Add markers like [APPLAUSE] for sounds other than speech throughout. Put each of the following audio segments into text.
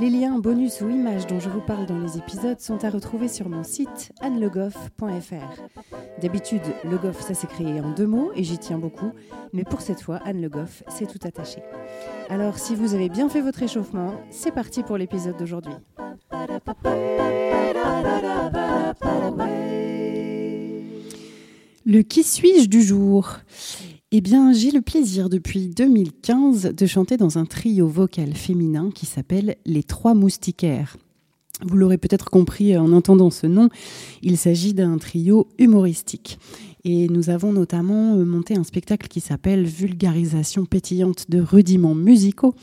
Les liens, bonus ou images dont je vous parle dans les épisodes sont à retrouver sur mon site annelegoff.fr. D'habitude, Le Goff, ça s'est créé en deux mots et j'y tiens beaucoup, mais pour cette fois, Anne Le Goff, c'est tout attaché. Alors, si vous avez bien fait votre échauffement, c'est parti pour l'épisode d'aujourd'hui. Le qui suis-je du jour? Eh bien, j'ai le plaisir depuis 2015 de chanter dans un trio vocal féminin qui s'appelle Les Trois Moustiquaires. Vous l'aurez peut-être compris en entendant ce nom, il s'agit d'un trio humoristique. Et nous avons notamment monté un spectacle qui s'appelle Vulgarisation pétillante de rudiments musicaux.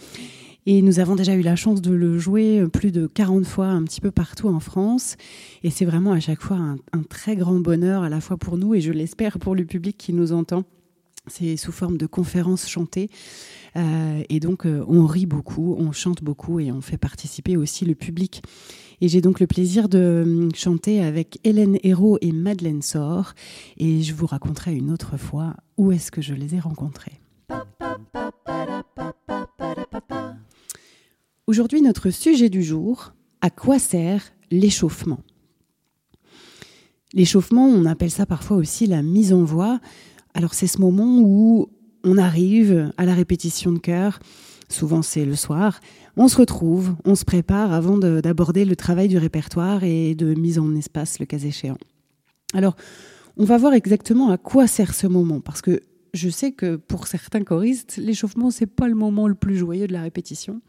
Et nous avons déjà eu la chance de le jouer plus de 40 fois un petit peu partout en France. Et c'est vraiment à chaque fois un, un, très grand bonheur à la fois pour nous et je l'espère pour le public qui nous entend. C'est sous forme de conférences chantées. Euh, et donc, euh, on rit beaucoup, on chante beaucoup et on fait participer aussi le public. Et j'ai donc le plaisir de hum, chanter avec Hélène Hérault et Madeleine Sor. Et je vous raconterai une autre fois où est-ce que je les ai rencontrés. Aujourd'hui, notre sujet du jour, à quoi sert l'échauffement? L'échauffement, on appelle ça parfois aussi la mise en voix. Alors c'est ce moment où on arrive à la répétition de chœur, souvent c'est le soir, on se retrouve, on se prépare avant d'aborder le travail du répertoire et de mise en espace le cas échéant. Alors on va voir exactement à quoi sert ce moment, parce que je sais que pour certains choristes, l'échauffement c'est pas le moment le plus joyeux de la répétition.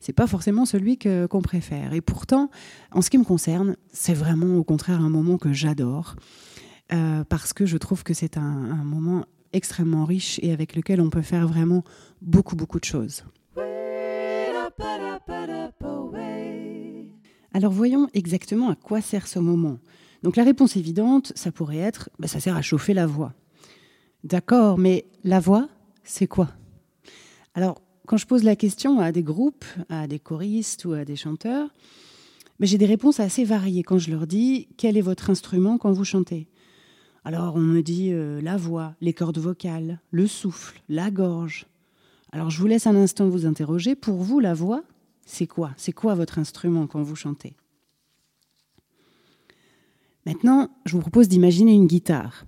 C'est pas forcément celui qu'on préfère. Et pourtant, en ce qui me concerne, c'est vraiment au contraire un moment que j'adore. Euh, parce que je trouve que c'est un, moment extrêmement riche et avec lequel on peut faire vraiment beaucoup, beaucoup de choses. Alors voyons exactement à quoi sert ce moment. Donc la réponse évidente, ça pourrait être, bah, ça sert à chauffer la voix. D'accord, mais la voix, c'est quoi? Alors quand je pose la question à des groupes, à des choristes ou à des chanteurs, mais j'ai des réponses assez variées quand je leur dis quel est votre instrument quand vous chantez? Alors on me dit euh, la voix, les cordes vocales, le souffle, la gorge. Alors je vous laisse un instant vous interroger. Pour vous, la voix, c'est quoi? C'est quoi votre instrument quand vous chantez? Maintenant, je vous propose d'imaginer une guitare.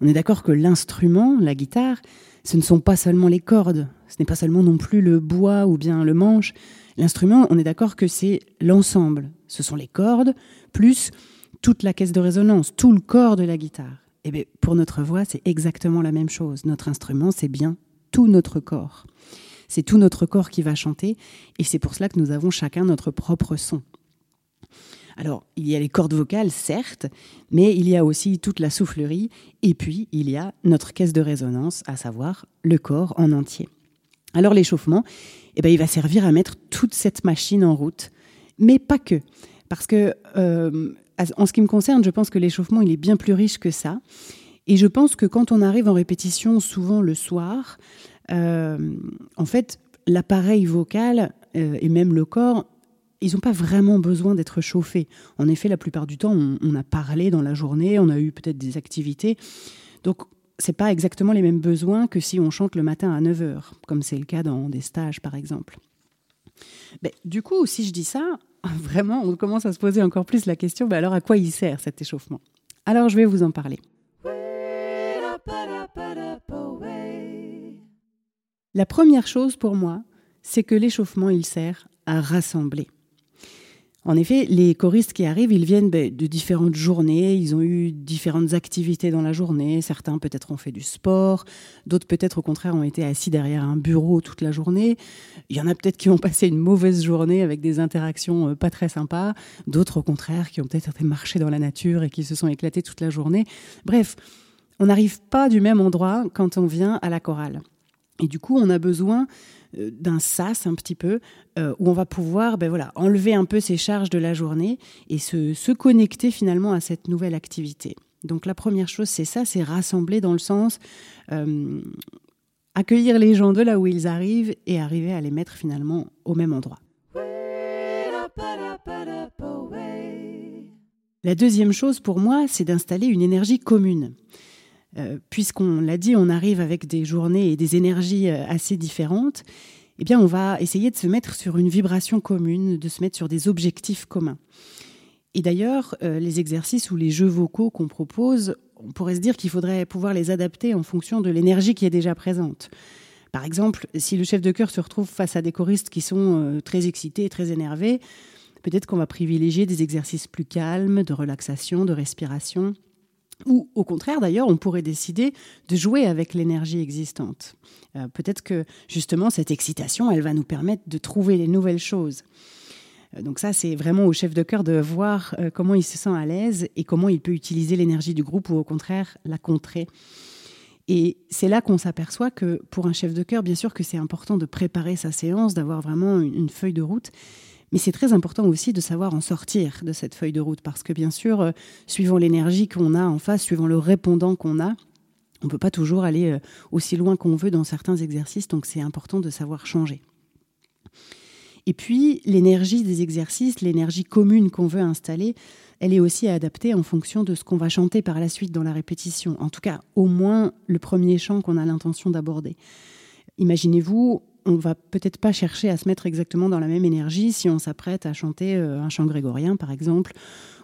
On est d'accord que l'instrument, la guitare, ce ne sont pas seulement les cordes, ce n'est pas seulement non plus le bois ou bien le manche. L'instrument, on est d'accord que c'est l'ensemble. Ce sont les cordes, plus toute la caisse de résonance, tout le corps de la guitare. Eh bien, pour notre voix, c'est exactement la même chose. Notre instrument, c'est bien tout notre corps. C'est tout notre corps qui va chanter, et c'est pour cela que nous avons chacun notre propre son. Alors, il y a les cordes vocales, certes, mais il y a aussi toute la soufflerie, et puis il y a notre caisse de résonance, à savoir le corps en entier. Alors l'échauffement, eh il va servir à mettre toute cette machine en route, mais pas que. Parce que euh, en ce qui me concerne, je pense que l'échauffement, il est bien plus riche que ça. Et je pense que quand on arrive en répétition, souvent le soir, euh, en fait, l'appareil vocal euh, et même le corps, ils n'ont pas vraiment besoin d'être chauffés. En effet, la plupart du temps, on, a parlé dans la journée, on a eu peut-être des activités. Donc, c'est pas exactement les mêmes besoins que si on chante le matin à 9h, comme c'est le cas dans des stages, par exemple. Mais, du coup, si je dis ça, [LAUGHS] vraiment, on commence à se poser encore plus la question, bah alors à quoi il sert cet échauffement? Alors je vais vous en parler. La première chose pour moi, c'est que l'échauffement, il sert à rassembler. En effet, les choristes qui arrivent, ils viennent ben, de différentes journées, ils ont eu différentes activités dans la journée, certains peut-être ont fait du sport, d'autres peut-être au contraire ont été assis derrière un bureau toute la journée, il y en a peut-être qui ont passé une mauvaise journée avec des interactions euh, pas très sympas, d'autres au contraire qui ont peut-être été marcher dans la nature et qui se sont éclatés toute la journée. Bref, on n'arrive pas du même endroit quand on vient à la chorale. Et du coup, on a besoin d'un sas un petit peu, euh, où on va pouvoir ben voilà, enlever un peu ces charges de la journée et se, se connecter finalement à cette nouvelle activité. Donc la première chose, c'est ça, c'est rassembler dans le sens, euh, accueillir les gens de là où ils arrivent et arriver à les mettre finalement au même endroit. La deuxième chose pour moi, c'est d'installer une énergie commune. Euh, puisqu'on l'a dit, on arrive avec des journées et des énergies euh, assez différentes, eh bien, on va essayer de se mettre sur une vibration commune, de se mettre sur des objectifs communs. Et d'ailleurs, euh, les exercices ou les jeux vocaux qu'on propose, on pourrait se dire qu'il faudrait pouvoir les adapter en fonction de l'énergie qui est déjà présente. Par exemple, si le chef de chœur se retrouve face à des choristes qui sont très excités, très énervés, peut-être qu'on va privilégier des exercices plus calmes, de relaxation, de respiration. Ou au contraire, d'ailleurs, on pourrait décider de jouer avec l'énergie existante. Euh, peut-être que justement, cette excitation, elle va nous permettre de trouver les nouvelles choses. Euh, donc ça, c'est vraiment au chef de cœur de voir euh, comment il se sent à l'aise et comment il peut utiliser l'énergie du groupe ou au contraire la contrer. Et c'est là qu'on s'aperçoit que pour un chef de cœur, bien sûr que c'est important de préparer sa séance, d'avoir vraiment une feuille de route, mais c'est très important aussi de savoir en sortir de cette feuille de route parce que bien sûr, euh, suivant l'énergie qu'on a en face, suivant le répondant qu'on a, on ne peut pas toujours aller euh, aussi loin qu'on veut dans certains exercices, donc c'est important de savoir changer. Et puis, l'énergie des exercices, l'énergie commune qu'on veut installer, elle est aussi adaptée en fonction de ce qu'on va chanter par la suite dans la répétition. En tout cas, au moins le premier chant qu'on a l'intention d'aborder. Imaginez-vous, on va peut-être pas chercher à se mettre exactement dans la même énergie si on s'apprête à chanter euh, un chant grégorien, par exemple,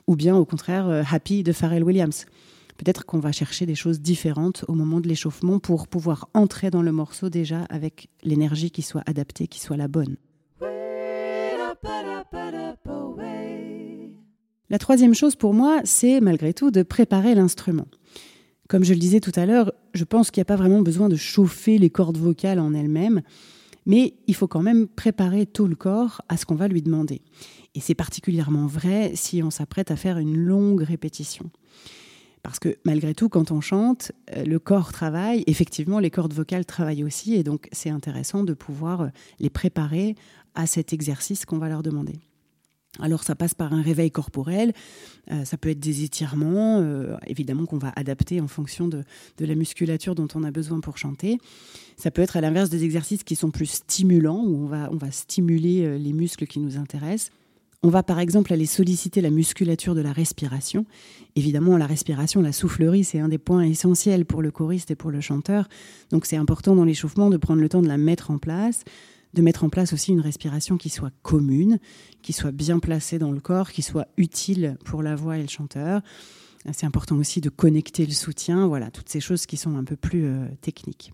ou bien au contraire euh, Happy de Pharrell Williams. Peut-être qu'on va chercher des choses différentes au moment de l'échauffement pour pouvoir entrer dans le morceau déjà avec l'énergie qui soit adaptée, qui soit la bonne. La troisième chose pour moi, c'est malgré tout de préparer l'instrument. Comme je le disais tout à l'heure, je pense qu'il n'y a pas vraiment besoin de chauffer les cordes vocales en elles-mêmes. Mais il faut quand même préparer tout le corps à ce qu'on va lui demander. Et c'est particulièrement vrai si on s'apprête à faire une longue répétition. Parce que malgré tout, quand on chante, euh, le corps travaille, effectivement, les cordes vocales travaillent aussi, et donc c'est intéressant de pouvoir euh, les préparer à cet exercice qu'on va leur demander. Alors ça passe par un réveil corporel, euh, ça peut être des étirements, euh, évidemment qu'on va adapter en fonction de, la musculature dont on a besoin pour chanter. Ça peut être à l'inverse des exercices qui sont plus stimulants, où on va, on va stimuler euh, les muscles qui nous intéressent. On va par exemple aller solliciter la musculature de la respiration. Évidemment, la respiration, la soufflerie, c'est un des points essentiels pour le choriste et pour le chanteur. Donc c'est important dans l'échauffement de prendre le temps de la mettre en place, de mettre en place aussi une respiration qui soit commune, qui soit bien placée dans le corps, qui soit utile pour la voix et le chanteur. C'est important aussi de connecter le soutien, voilà, toutes ces choses qui sont un peu plus euh, techniques.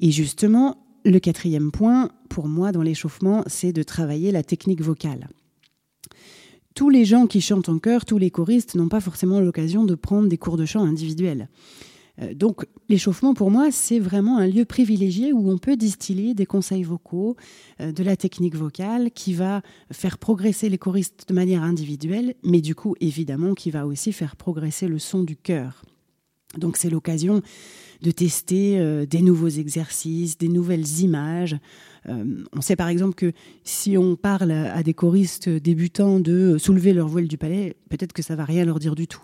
Et justement, le quatrième point, pour moi, dans l'échauffement, c'est de travailler la technique vocale. Tous les gens qui chantent en chœur, tous les choristes n'ont pas forcément l'occasion de prendre des cours de chant individuels. Euh, donc l'échauffement, pour moi, c'est vraiment un lieu privilégié où on peut distiller des conseils vocaux, euh, de la technique vocale qui va faire progresser les choristes de manière individuelle, mais du coup, évidemment, qui va aussi faire progresser le son du cœur. Donc c'est l'occasion de tester euh, des nouveaux exercices, des nouvelles images. on sait par exemple que si on parle à des choristes débutants de soulever leur voile du palais, peut-être que ça va rien leur dire du tout.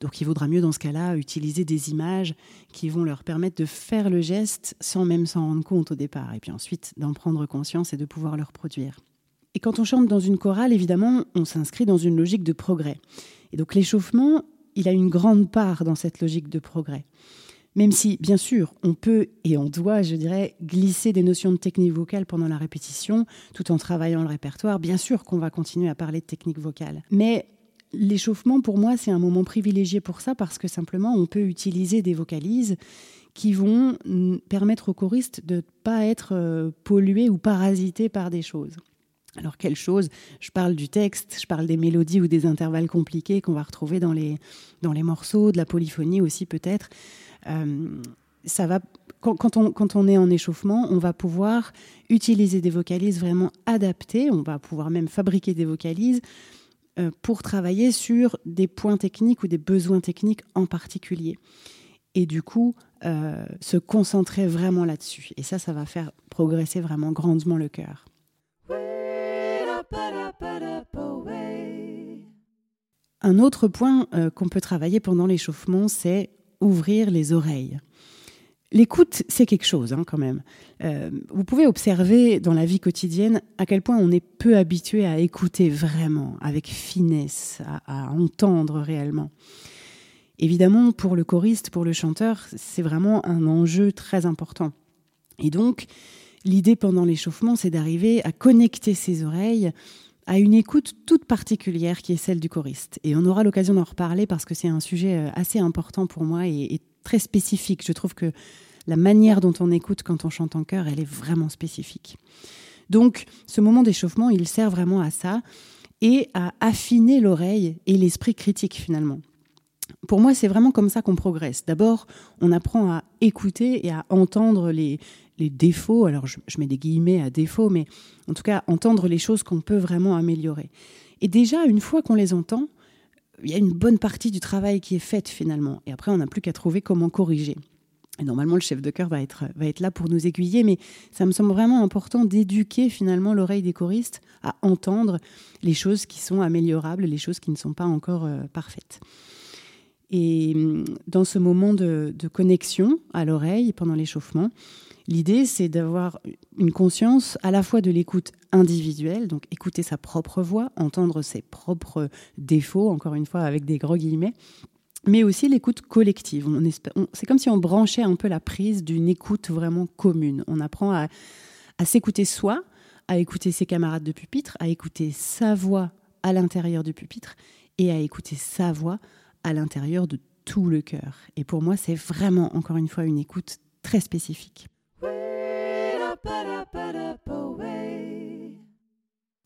Donc il vaudra mieux dans ce cas-là utiliser des images qui vont leur permettre de faire le geste sans même s'en rendre compte au départ, et puis ensuite d'en prendre conscience et de pouvoir le reproduire. Et quand on chante dans une chorale, évidemment, on s'inscrit dans une logique de progrès. Et donc l'échauffement, il a une grande part dans cette logique de progrès. Même si, bien sûr, on peut et on doit, je dirais, glisser des notions de technique vocale pendant la répétition, tout en travaillant le répertoire, bien sûr qu'on va continuer à parler de technique vocale. Mais L'échauffement, pour moi, c'est un moment privilégié pour ça parce que simplement, on peut utiliser des vocalises qui vont permettre aux choristes de ne pas être euh, pollués ou parasités par des choses. Alors, quelles choses Je parle du texte, je parle des mélodies ou des intervalles compliqués qu'on va retrouver dans les, dans les morceaux, de la polyphonie aussi peut-être. Euh, ça va, quand, on, quand on est en échauffement, on va pouvoir utiliser des vocalises vraiment adaptées, on va pouvoir même fabriquer des vocalises pour travailler sur des points techniques ou des besoins techniques en particulier. Et du coup, euh, se concentrer vraiment là-dessus. Et ça, ça va faire progresser vraiment grandement le cœur. Un autre point euh, qu'on peut travailler pendant l'échauffement, c'est ouvrir les oreilles. L'écoute, c'est quelque chose hein, quand même. Euh, vous pouvez observer dans la vie quotidienne à quel point on est peu habitué à écouter vraiment, avec finesse, à, entendre réellement. Évidemment, pour le choriste, pour le chanteur, c'est vraiment un enjeu très important. Et donc, l'idée pendant l'échauffement, c'est d'arriver à connecter ses oreilles à une écoute toute particulière qui est celle du choriste. Et on aura l'occasion d'en reparler parce que c'est un sujet euh, assez important pour moi et, très spécifique. Je trouve que la manière dont on écoute quand on chante en chœur, elle est vraiment spécifique. Donc, ce moment d'échauffement, il sert vraiment à ça et à affiner l'oreille et l'esprit critique finalement. Pour moi, c'est vraiment comme ça qu'on progresse. D'abord, on apprend à écouter et à entendre les, les défauts. Alors, je, mets des guillemets à défauts, mais en tout cas, entendre les choses qu'on peut vraiment améliorer. Et déjà, une fois qu'on les entend, il y a une bonne partie du travail qui est faite finalement. Et après, on n'a plus qu'à trouver comment corriger. Et normalement, le chef de chœur va être, va être là pour nous aiguiller, mais ça me semble vraiment important d'éduquer finalement l'oreille des choristes à entendre les choses qui sont améliorables, les choses qui ne sont pas encore euh, parfaites. Et hum, dans ce moment de, de connexion à l'oreille pendant l'échauffement, l'idée c'est d'avoir une conscience à la fois de l'écoute individuelle, donc écouter sa propre voix, entendre ses propres défauts, encore une fois avec des gros guillemets, mais aussi l'écoute collective. c'est comme si on branchait un peu la prise d'une écoute vraiment commune. On apprend à, s'écouter soi, à écouter ses camarades de pupitre, à écouter sa voix à l'intérieur du pupitre et à écouter sa voix à l'intérieur de tout le cœur. Et pour moi, c'est vraiment, encore une fois, une écoute très spécifique.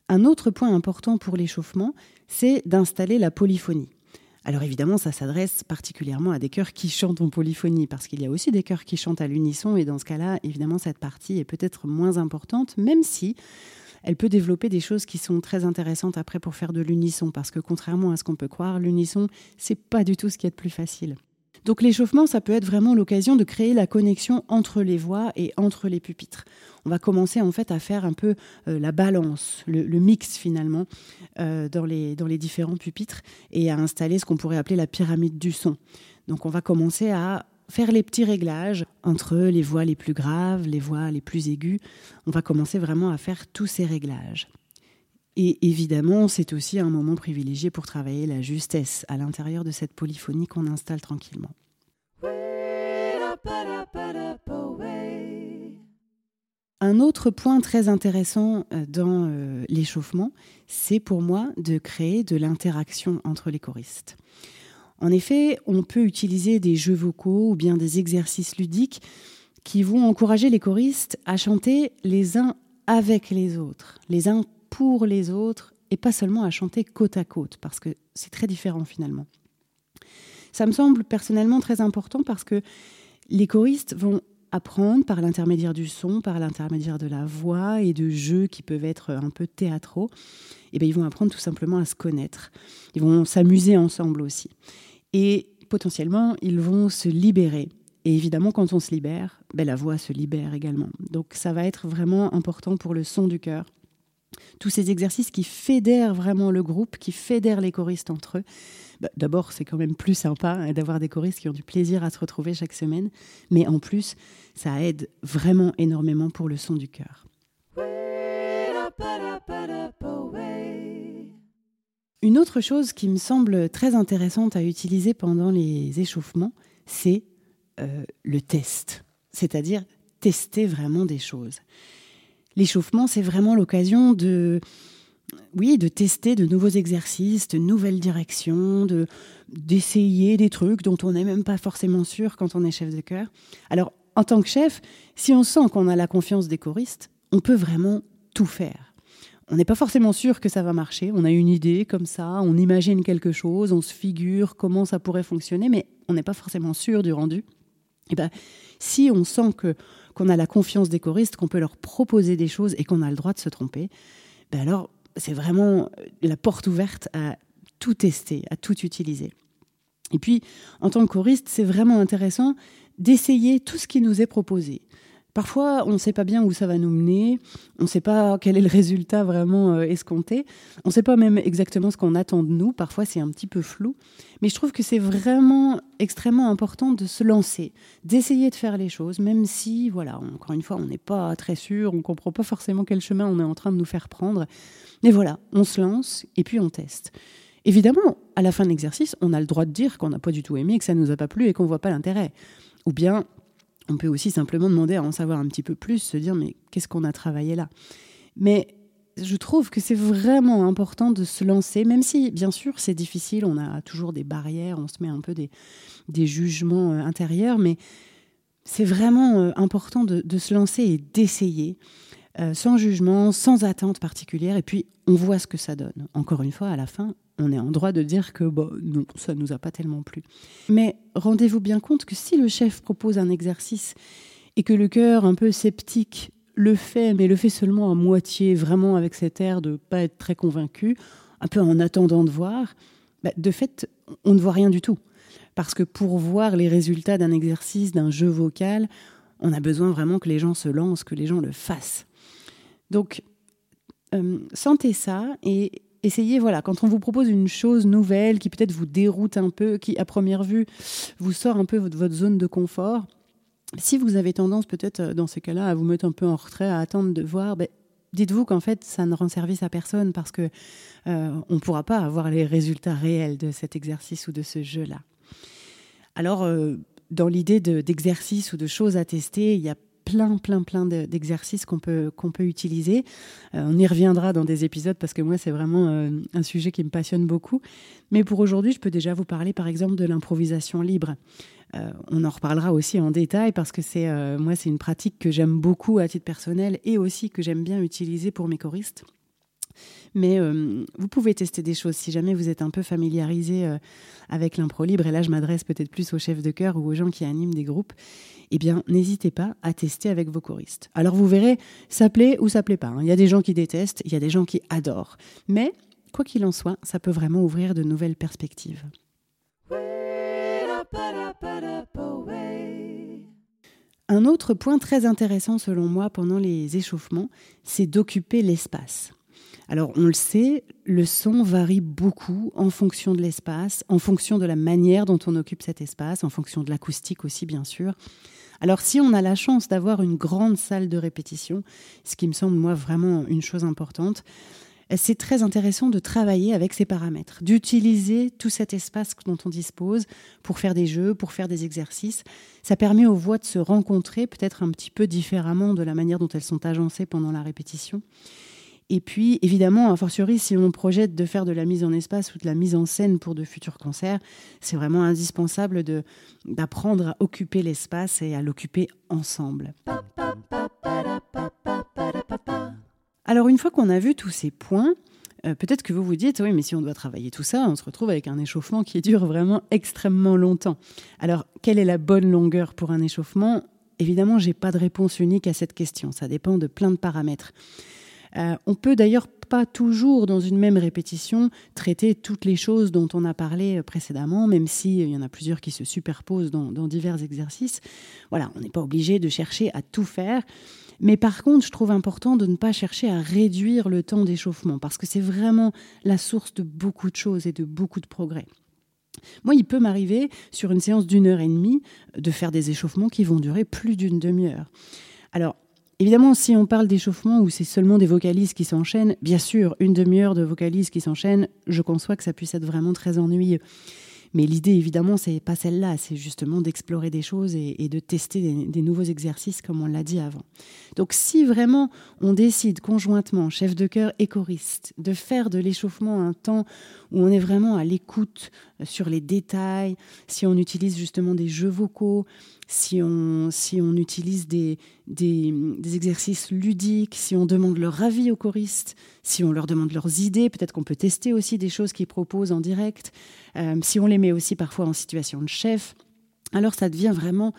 Un autre point important pour l'échauffement, c'est d'installer la polyphonie. Alors évidemment, ça s'adresse particulièrement à des chœurs qui chantent en polyphonie, parce qu'il y a aussi des chœurs qui chantent à l'unisson, et dans ce cas-là, évidemment, cette partie est peut-être moins importante, même si elle peut développer des choses qui sont très intéressantes après pour faire de l'unisson, parce que contrairement à ce qu'on peut croire, l'unisson, c'est pas du tout ce qui est de plus facile. Donc l'échauffement, ça peut être vraiment l'occasion de créer la connexion entre les voix et entre les pupitres. On va commencer en fait à faire un peu euh, la balance, le, mix finalement euh, dans, les, dans les différents pupitres et à installer ce qu'on pourrait appeler la pyramide du son. Donc on va commencer à faire les petits réglages entre les voix les plus graves, les voix les plus aiguës. On va commencer vraiment à faire tous ces réglages. Et évidemment, c'est aussi un moment privilégié pour travailler la justesse à l'intérieur de cette polyphonie qu'on installe tranquillement. Un autre point très intéressant euh, dans euh, l'échauffement, c'est pour moi de créer de l'interaction entre les choristes. En effet, on peut utiliser des jeux vocaux ou bien des exercices ludiques qui vont encourager les choristes à chanter les uns avec les autres, les uns pour les autres et pas seulement à chanter côte à côte, parce que c'est très différent finalement. Ça me semble personnellement très important parce que les choristes vont apprendre par l'intermédiaire du son, par l'intermédiaire de la voix et de jeux qui peuvent être un peu théâtraux, et eh bien ils vont apprendre tout simplement à se connaître. Ils vont s'amuser ensemble aussi. Et potentiellement, ils vont se libérer. Et évidemment, quand on se libère, ben, la voix se libère également. Donc ça va être vraiment important pour le son du cœur tous ces exercices qui fédèrent vraiment le groupe, qui fédèrent les choristes entre eux. Bah, d'abord, c'est quand même plus sympa hein, d'avoir des choristes qui ont du plaisir à se retrouver chaque semaine, mais en plus, ça aide vraiment énormément pour le son du cœur. Une autre chose qui me semble très intéressante à utiliser pendant les échauffements, c'est euh, le test, c'est-à-dire tester vraiment des choses l'échauffement, c'est vraiment l'occasion de, oui, de tester de nouveaux exercices, de nouvelles directions, de d'essayer des trucs dont on n'est même pas forcément sûr quand on est chef de chœur. Alors, en tant que chef, si on sent qu'on a la confiance des choristes, on peut vraiment tout faire. On n'est pas forcément sûr que ça va marcher. On a une idée comme ça, on imagine quelque chose, on se figure comment ça pourrait fonctionner, mais on n'est pas forcément sûr du rendu. Et ben, si on sent que qu'on a la confiance des choristes, qu'on peut leur proposer des choses et qu'on a le droit de se tromper, ben alors c'est vraiment la porte ouverte à tout tester, à tout utiliser. Et puis, en tant que choriste, c'est vraiment intéressant d'essayer tout ce qui nous est proposé. Parfois, on ne sait pas bien où ça va nous mener, on ne sait pas quel est le résultat vraiment euh, escompté, on ne sait pas même exactement ce qu'on attend de nous, parfois c'est un petit peu flou, mais je trouve que c'est vraiment extrêmement important de se lancer, d'essayer de faire les choses, même si, voilà, encore une fois, on n'est pas très sûr, on ne comprend pas forcément quel chemin on est en train de nous faire prendre, mais voilà, on se lance et puis on teste. Évidemment, à la fin de l'exercice, on a le droit de dire qu'on n'a pas du tout aimé, que ça ne nous a pas plu et qu'on ne voit pas l'intérêt. Ou bien, on peut aussi simplement demander à en savoir un petit peu plus, se dire mais qu'est-ce qu'on a travaillé là? Mais je trouve que c'est vraiment important de se lancer, même si bien sûr c'est difficile, on a toujours des barrières, on se met un peu des, des jugements euh, intérieurs, mais c'est vraiment euh, important de, se lancer et d'essayer. Euh, sans jugement, sans attente particulière, et puis on voit ce que ça donne. Encore une fois, à la fin, on est en droit de dire que bon, non, ça ne nous a pas tellement plu. Mais rendez-vous bien compte que si le chef propose un exercice et que le cœur un peu sceptique le fait, mais le fait seulement à moitié, vraiment avec cet air de pas être très convaincu, un peu en attendant de voir, bah, de fait, on ne voit rien du tout. Parce que pour voir les résultats d'un exercice, d'un jeu vocal, on a besoin vraiment que les gens se lancent, que les gens le fassent. Donc, euh, sentez ça et essayez, voilà, quand on vous propose une chose nouvelle qui peut-être vous déroute un peu, qui à première vue vous sort un peu de votre zone de confort, si vous avez tendance peut-être euh, dans ces cas-là à vous mettre un peu en retrait, à attendre de voir, ben, dites-vous qu'en fait ça ne rend service à personne parce que euh, on ne pourra pas avoir les résultats réels de cet exercice ou de ce jeu-là. Alors, dans l'idée d'exercice ou de choses à tester, il y a plein, plein, plein d'exercices qu'on peut, qu'on peut utiliser. Euh, on y reviendra dans des épisodes parce que moi, c'est vraiment euh, un sujet qui me passionne beaucoup. Mais pour aujourd'hui, je peux déjà vous parler, par exemple, de l'improvisation libre. Euh, on en reparlera aussi en détail parce que c'est moi, c'est une pratique que j'aime beaucoup à titre personnel et aussi que j'aime bien utiliser pour mes choristes. Mais vous pouvez tester des choses si jamais vous êtes un peu familiarisé avec l'impro libre. Et là, je m'adresse peut-être plus aux chefs de chœur ou aux gens qui animent des groupes eh bien, n'hésitez pas à tester avec vos choristes. Alors, vous verrez, ça plaît ou ça plaît pas. Hein. Il y a des gens qui détestent, il y a des gens qui adorent. Mais, quoi qu'il en soit, ça peut vraiment ouvrir de nouvelles perspectives. Un autre point très intéressant selon moi pendant les échauffements, c'est d'occuper l'espace. Alors on le sait, le son varie beaucoup en fonction de l'espace, en fonction de la manière dont on occupe cet espace, en fonction de l'acoustique aussi bien sûr. Alors si on a la chance d'avoir une grande salle de répétition, ce qui me semble moi vraiment une chose importante, c'est très intéressant de travailler avec ces paramètres, d'utiliser tout cet espace dont on dispose pour faire des jeux, pour faire des exercices. Ça permet aux voix de se rencontrer peut-être un petit peu différemment de la manière dont elles sont agencées pendant la répétition. Et puis, évidemment, a fortiori, si on projette de faire de la mise en espace ou de la mise en scène pour de futurs concerts, c'est vraiment indispensable d'apprendre à occuper l'espace et à l'occuper ensemble. Alors, une fois qu'on a vu tous ces points, euh, peut-être que vous vous dites, oui, mais si on doit travailler tout ça, on se retrouve avec un échauffement qui dure vraiment extrêmement longtemps. Alors, quelle est la bonne longueur pour un échauffement? Évidemment, j'ai pas de réponse unique à cette question. Ça dépend de plein de paramètres. Euh, on peut d'ailleurs pas toujours dans une même répétition traiter toutes les choses dont on a parlé euh, précédemment, même s'il y en a plusieurs qui se superposent dans, divers exercices. Voilà, on n'est pas obligé de chercher à tout faire. Mais par contre, je trouve important de ne pas chercher à réduire le temps d'échauffement, parce que c'est vraiment la source de beaucoup de choses et de beaucoup de progrès. Moi, il peut m'arriver, sur une séance d'une heure et demie, de faire des échauffements qui vont durer plus d'une demi-heure. Alors, Évidemment, si on parle d'échauffement où c'est seulement des vocalises qui s'enchaînent, bien sûr, une demi-heure de vocalises qui s'enchaînent, je conçois que ça puisse être vraiment très ennuyeux. Mais l'idée, évidemment, c'est pas celle-là, c'est justement d'explorer des choses et, de tester des, nouveaux exercices, comme on l'a dit avant. Donc, si vraiment on décide conjointement, chef de chœur et choriste, de faire de l'échauffement un temps où on est vraiment à l'écoute euh, sur les détails, si on utilise justement des jeux vocaux, si on, si on utilise des, des, exercices ludiques, si on demande leur avis aux choristes, si on leur demande leurs idées, peut-être qu'on peut tester aussi des choses qu'ils proposent en direct, euh, si on les met aussi parfois en situation de chef, alors ça devient vraiment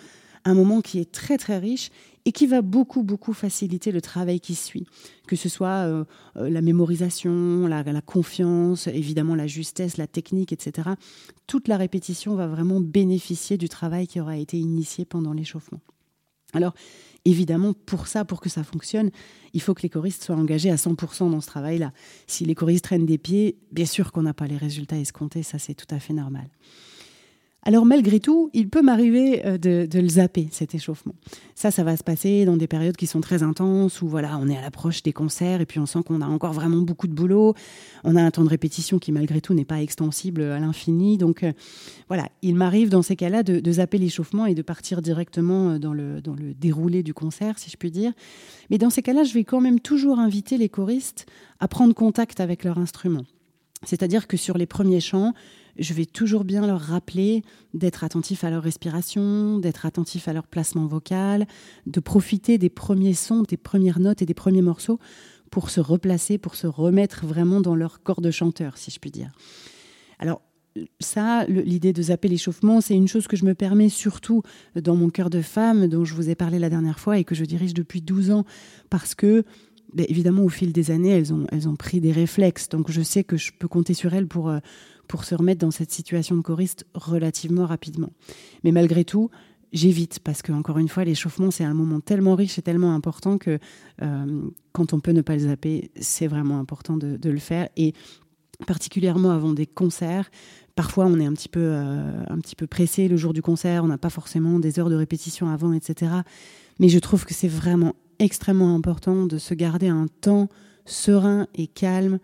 un moment qui est très très riche et qui va beaucoup beaucoup faciliter le travail qui suit, que ce soit euh, euh, la mémorisation, la, la, confiance, évidemment la justesse, la technique, etc. Toute la répétition va vraiment bénéficier du travail qui aura été initié pendant l'échauffement. Alors, évidemment, pour ça, pour que ça fonctionne, il faut que les choristes soient engagés à 100% dans ce travail-là. Si les choristes traînent des pieds, bien sûr qu'on n'a pas les résultats escomptés, ça c'est tout à fait normal. Alors malgré tout, il peut m'arriver euh, de, le zapper, cet échauffement. Ça, ça va se passer dans des périodes qui sont très intenses, où voilà, on est à l'approche des concerts et puis on sent qu'on a encore vraiment beaucoup de boulot. On a un temps de répétition qui malgré tout n'est pas extensible à l'infini. Donc euh, voilà, il m'arrive dans ces cas-là de, zapper l'échauffement et de partir directement euh, dans le, dans le déroulé du concert, si je puis dire. Mais dans ces cas-là, je vais quand même toujours inviter les choristes à prendre contact avec leur instrument. C'est-à-dire que sur les premiers chants, je vais toujours bien leur rappeler d'être attentif à leur respiration, d'être attentif à leur placement vocal, de profiter des premiers sons, des premières notes et des premiers morceaux pour se replacer, pour se remettre vraiment dans leur corps de chanteur, si je puis dire. Alors, ça, l'idée de zapper l'échauffement, c'est une chose que je me permets surtout dans mon cœur de femme, dont je vous ai parlé la dernière fois et que je dirige depuis 12 ans, parce que ben, évidemment, au fil des années, elles ont, elles ont pris des réflexes. Donc, je sais que je peux compter sur elles pour, euh, pour se remettre dans cette situation de choriste relativement rapidement. Mais malgré tout, j'évite parce que, encore une fois, l'échauffement, c'est un moment tellement riche et tellement important que euh, quand on peut ne pas le zapper, c'est vraiment important de, le faire. Et particulièrement avant des concerts, parfois on est un petit peu, euh, un petit peu pressé le jour du concert, on n'a pas forcément des heures de répétition avant, etc. Mais je trouve que c'est vraiment extrêmement important de se garder un temps serein et calme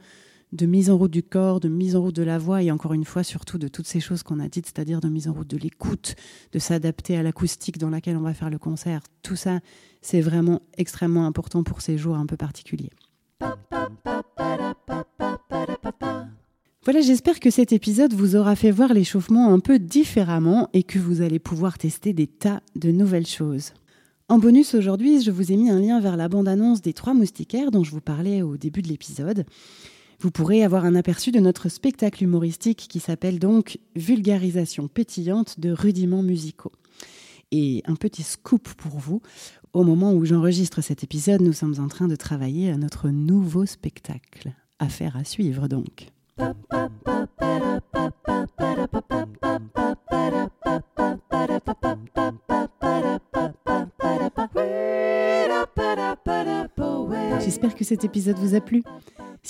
de mise en route du corps, de mise en route de la voix et encore une fois surtout de toutes ces choses qu'on a dites, c'est-à-dire de mise en route de l'écoute, de s'adapter à l'acoustique dans laquelle on va faire le concert. Tout ça, c'est vraiment extrêmement important pour ces jours un peu particuliers. Voilà, j'espère que cet épisode vous aura fait voir l'échauffement un peu différemment et que vous allez pouvoir tester des tas de nouvelles choses. En bonus aujourd'hui, je vous ai mis un lien vers la bande-annonce des Trois Moustiquaires dont je vous parlais au début de l'épisode. Vous pourrez avoir un aperçu de notre spectacle humoristique qui s'appelle donc Vulgarisation pétillante de rudiments musicaux. Et un petit scoop pour vous, au moment où j'enregistre cet épisode, nous sommes en train de travailler à notre nouveau spectacle. Affaire à suivre donc. J'espère que cet épisode vous a plu.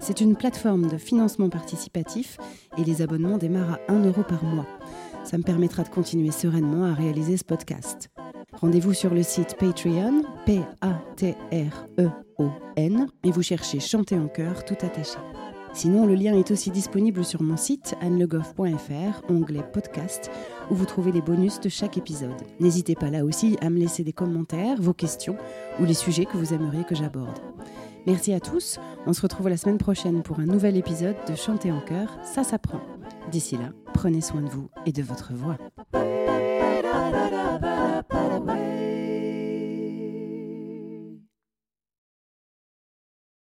C'est une plateforme de financement participatif et les abonnements démarrent à 1 euro par mois. Ça me permettra de continuer sereinement à réaliser ce podcast. Rendez-vous sur le site Patreon, P-A-T-R-E-O-N, et vous cherchez Chanter en chœur tout attaché. Sinon, le lien est aussi disponible sur mon site annelegoff.fr, onglet podcast, où vous trouvez les bonus de chaque épisode. N'hésitez pas là aussi à me laisser des commentaires, vos questions ou les sujets que vous aimeriez que j'aborde. Merci à tous, on se retrouve la semaine prochaine pour un nouvel épisode de Chanter en chœur, ça s'apprend. D'ici là, prenez soin de vous et de votre voix.